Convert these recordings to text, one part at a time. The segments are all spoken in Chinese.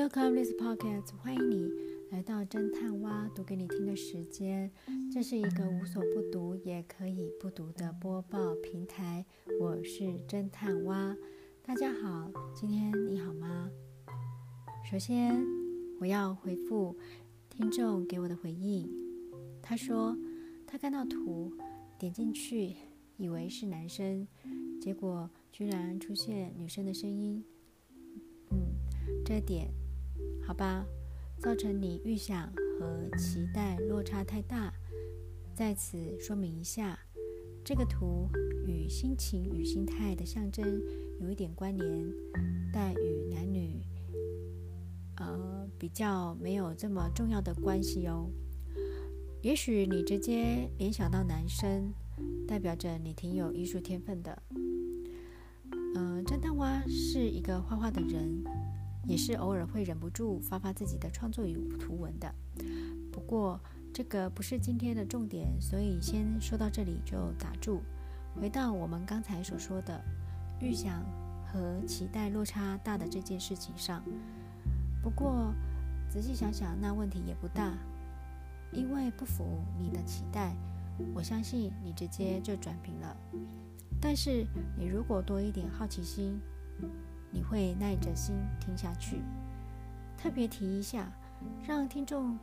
Welcome this podcast，欢迎你来到侦探蛙读给你听的时间。这是一个无所不读也可以不读的播报平台。我是侦探蛙，大家好，今天你好吗？首先，我要回复听众给我的回应。他说他看到图，点进去以为是男生，结果居然出现女生的声音。嗯，这点。好吧，造成你预想和期待落差太大。在此说明一下，这个图与心情与心态的象征有一点关联，但与男女，呃，比较没有这么重要的关系哦。也许你直接联想到男生，代表着你挺有艺术天分的。嗯，侦探蛙是一个画画的人。也是偶尔会忍不住发发自己的创作与图文的，不过这个不是今天的重点，所以先说到这里就打住。回到我们刚才所说的预想和期待落差大的这件事情上，不过仔细想想，那问题也不大，因为不符你的期待，我相信你直接就转评了。但是你如果多一点好奇心。你会耐着心听下去。特别提一下，让听众，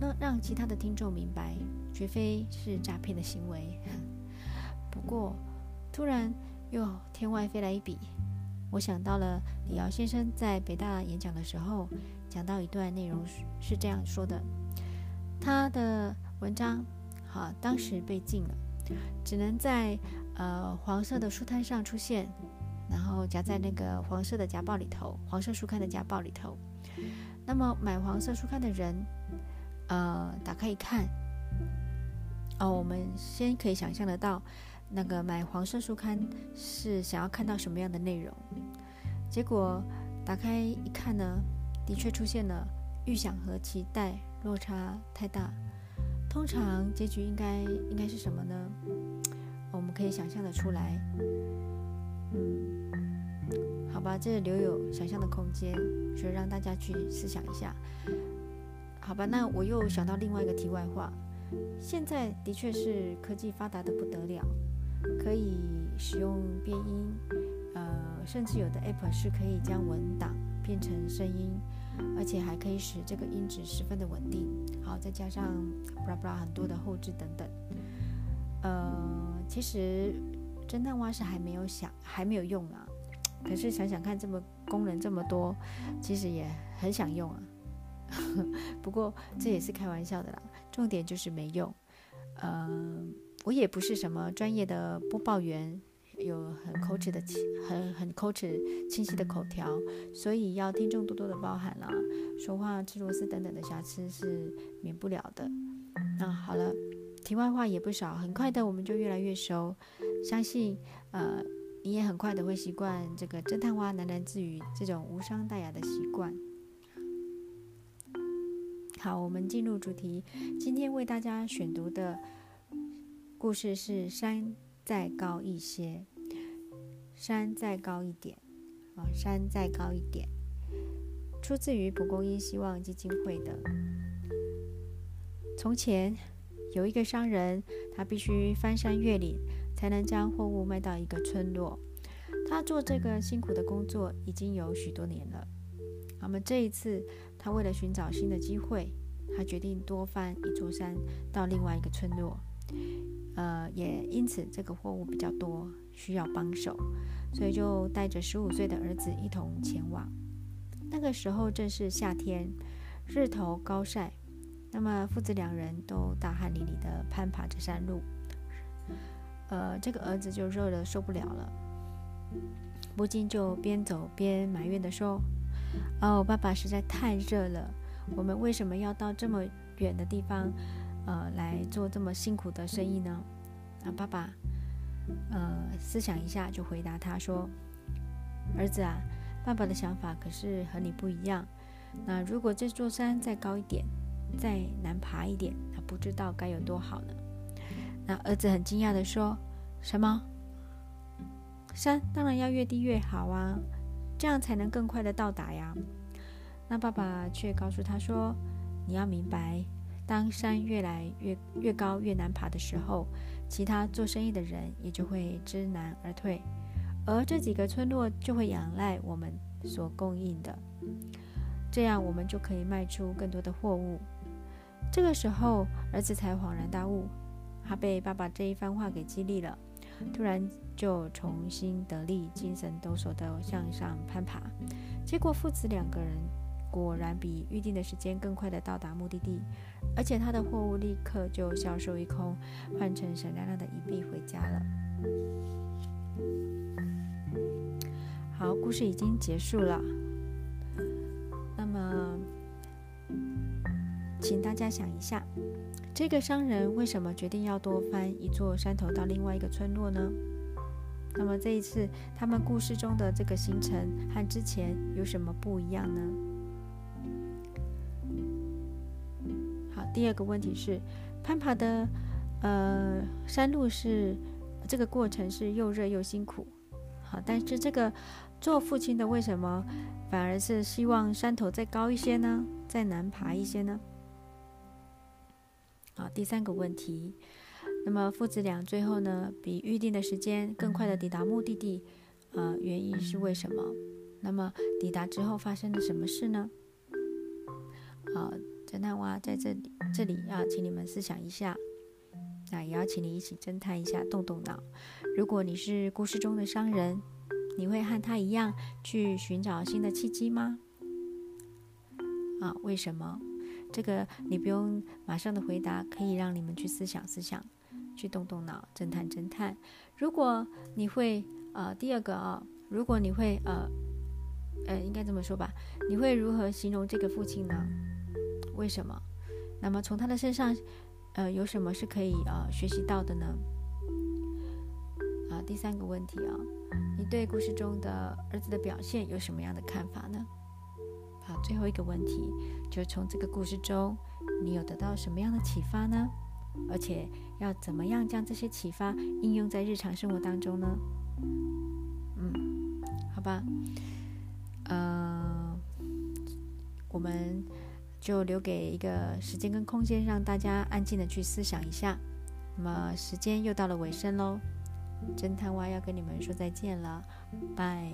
让让其他的听众明白，绝非是诈骗的行为。不过，突然又天外飞来一笔，我想到了李敖先生在北大演讲的时候，讲到一段内容是这样说的：他的文章，好，当时被禁了，只能在呃黄色的书摊上出现。然后夹在那个黄色的夹报里头，黄色书刊的夹报里头。那么买黄色书刊的人，呃，打开一看，哦，我们先可以想象得到，那个买黄色书刊是想要看到什么样的内容。结果打开一看呢，的确出现了预想和期待落差太大。通常结局应该应该是什么呢？我们可以想象得出来。嗯，好吧，这留有想象的空间，所以让大家去思想一下。好吧，那我又想到另外一个题外话，现在的确是科技发达的不得了，可以使用变音，呃，甚至有的 app 是可以将文档变成声音，而且还可以使这个音质十分的稳定。好，再加上布拉布拉很多的后置等等，呃，其实。侦探蛙是还没有想，还没有用啊。可是想想看，这么功能这么多，其实也很想用啊。不过这也是开玩笑的啦，重点就是没用。呃，我也不是什么专业的播报员，有很口齿的清，很很口齿清晰的口条，所以要听众多多的包涵啦。说话吃螺丝等等的瑕疵是免不了的。那好了。题外话也不少，很快的我们就越来越熟，相信呃你也很快的会习惯这个侦探蛙喃喃自语这种无伤大雅的习惯。好，我们进入主题，今天为大家选读的故事是山再高一些，山再高一点，啊，山再高一点，出自于蒲公英希望基金会的。从前。有一个商人，他必须翻山越岭才能将货物卖到一个村落。他做这个辛苦的工作已经有许多年了。那么这一次，他为了寻找新的机会，他决定多翻一座山到另外一个村落。呃，也因此这个货物比较多，需要帮手，所以就带着十五岁的儿子一同前往。那个时候正是夏天，日头高晒。那么父子两人都大汗淋漓地攀爬着山路，呃，这个儿子就热得受不了了，不禁就边走边埋怨地说：“哦，爸爸实在太热了，我们为什么要到这么远的地方，呃，来做这么辛苦的生意呢？”啊，爸爸，呃，思想一下就回答他说：“儿子啊，爸爸的想法可是和你不一样。那如果这座山再高一点。”再难爬一点，他不知道该有多好呢。那儿子很惊讶地说：“什么？山当然要越低越好啊，这样才能更快的到达呀。”那爸爸却告诉他说：“你要明白，当山越来越越高、越难爬的时候，其他做生意的人也就会知难而退，而这几个村落就会仰赖我们所供应的，这样我们就可以卖出更多的货物。”这个时候，儿子才恍然大悟，他被爸爸这一番话给激励了，突然就重新得力，精神抖擞地向上攀爬。结果父子两个人果然比预定的时间更快地到达目的地，而且他的货物立刻就销售一空，换成闪亮亮的一币回家了。好，故事已经结束了。那么。请大家想一下，这个商人为什么决定要多翻一座山头到另外一个村落呢？那么这一次他们故事中的这个行程和之前有什么不一样呢？好，第二个问题是，攀爬的呃山路是这个过程是又热又辛苦，好，但是这个做父亲的为什么反而是希望山头再高一些呢？再难爬一些呢？好，第三个问题，那么父子俩最后呢，比预定的时间更快的抵达目的地，呃，原因是为什么？那么抵达之后发生了什么事呢？啊，侦探蛙在这里，这里要请你们思想一下，那也要请你一起侦探一下，动动脑。如果你是故事中的商人，你会和他一样去寻找新的契机吗？啊，为什么？这个你不用马上的回答，可以让你们去思想思想，去动动脑，侦探侦探。如果你会呃，第二个啊，如果你会呃呃，应该这么说吧，你会如何形容这个父亲呢？为什么？那么从他的身上呃有什么是可以呃学习到的呢？啊，第三个问题啊，你对故事中的儿子的表现有什么样的看法呢？好，最后一个问题，就从这个故事中，你有得到什么样的启发呢？而且要怎么样将这些启发应用在日常生活当中呢？嗯，好吧，呃，我们就留给一个时间跟空间，让大家安静的去思想一下。那么时间又到了尾声喽，侦探蛙要跟你们说再见了，拜。